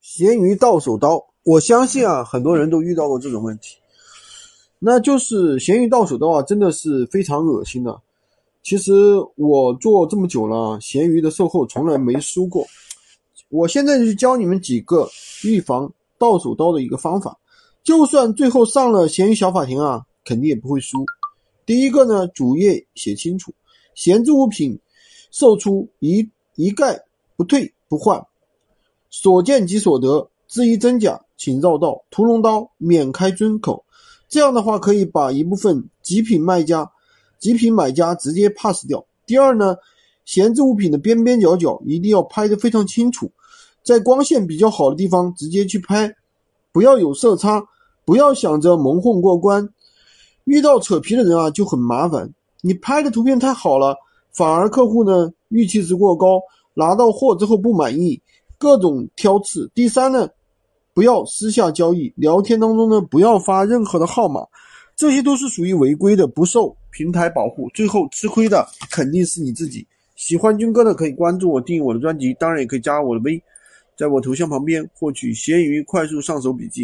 闲鱼到手刀，我相信啊，很多人都遇到过这种问题，那就是闲鱼到手刀啊，真的是非常恶心的。其实我做这么久了，闲鱼的售后从来没输过。我现在就教你们几个预防到手刀的一个方法，就算最后上了闲鱼小法庭啊，肯定也不会输。第一个呢，主页写清楚，闲置物品售出一一概不退不换。所见即所得，质疑真假，请绕道。屠龙刀免开尊口，这样的话可以把一部分极品卖家、极品买家直接 pass 掉。第二呢，闲置物品的边边角角一定要拍得非常清楚，在光线比较好的地方直接去拍，不要有色差，不要想着蒙混过关。遇到扯皮的人啊就很麻烦，你拍的图片太好了，反而客户呢预期值过高，拿到货之后不满意。各种挑刺。第三呢，不要私下交易，聊天当中呢不要发任何的号码，这些都是属于违规的，不受平台保护，最后吃亏的肯定是你自己。喜欢军哥的可以关注我，订阅我的专辑，当然也可以加我的微，在我头像旁边获取闲鱼快速上手笔记。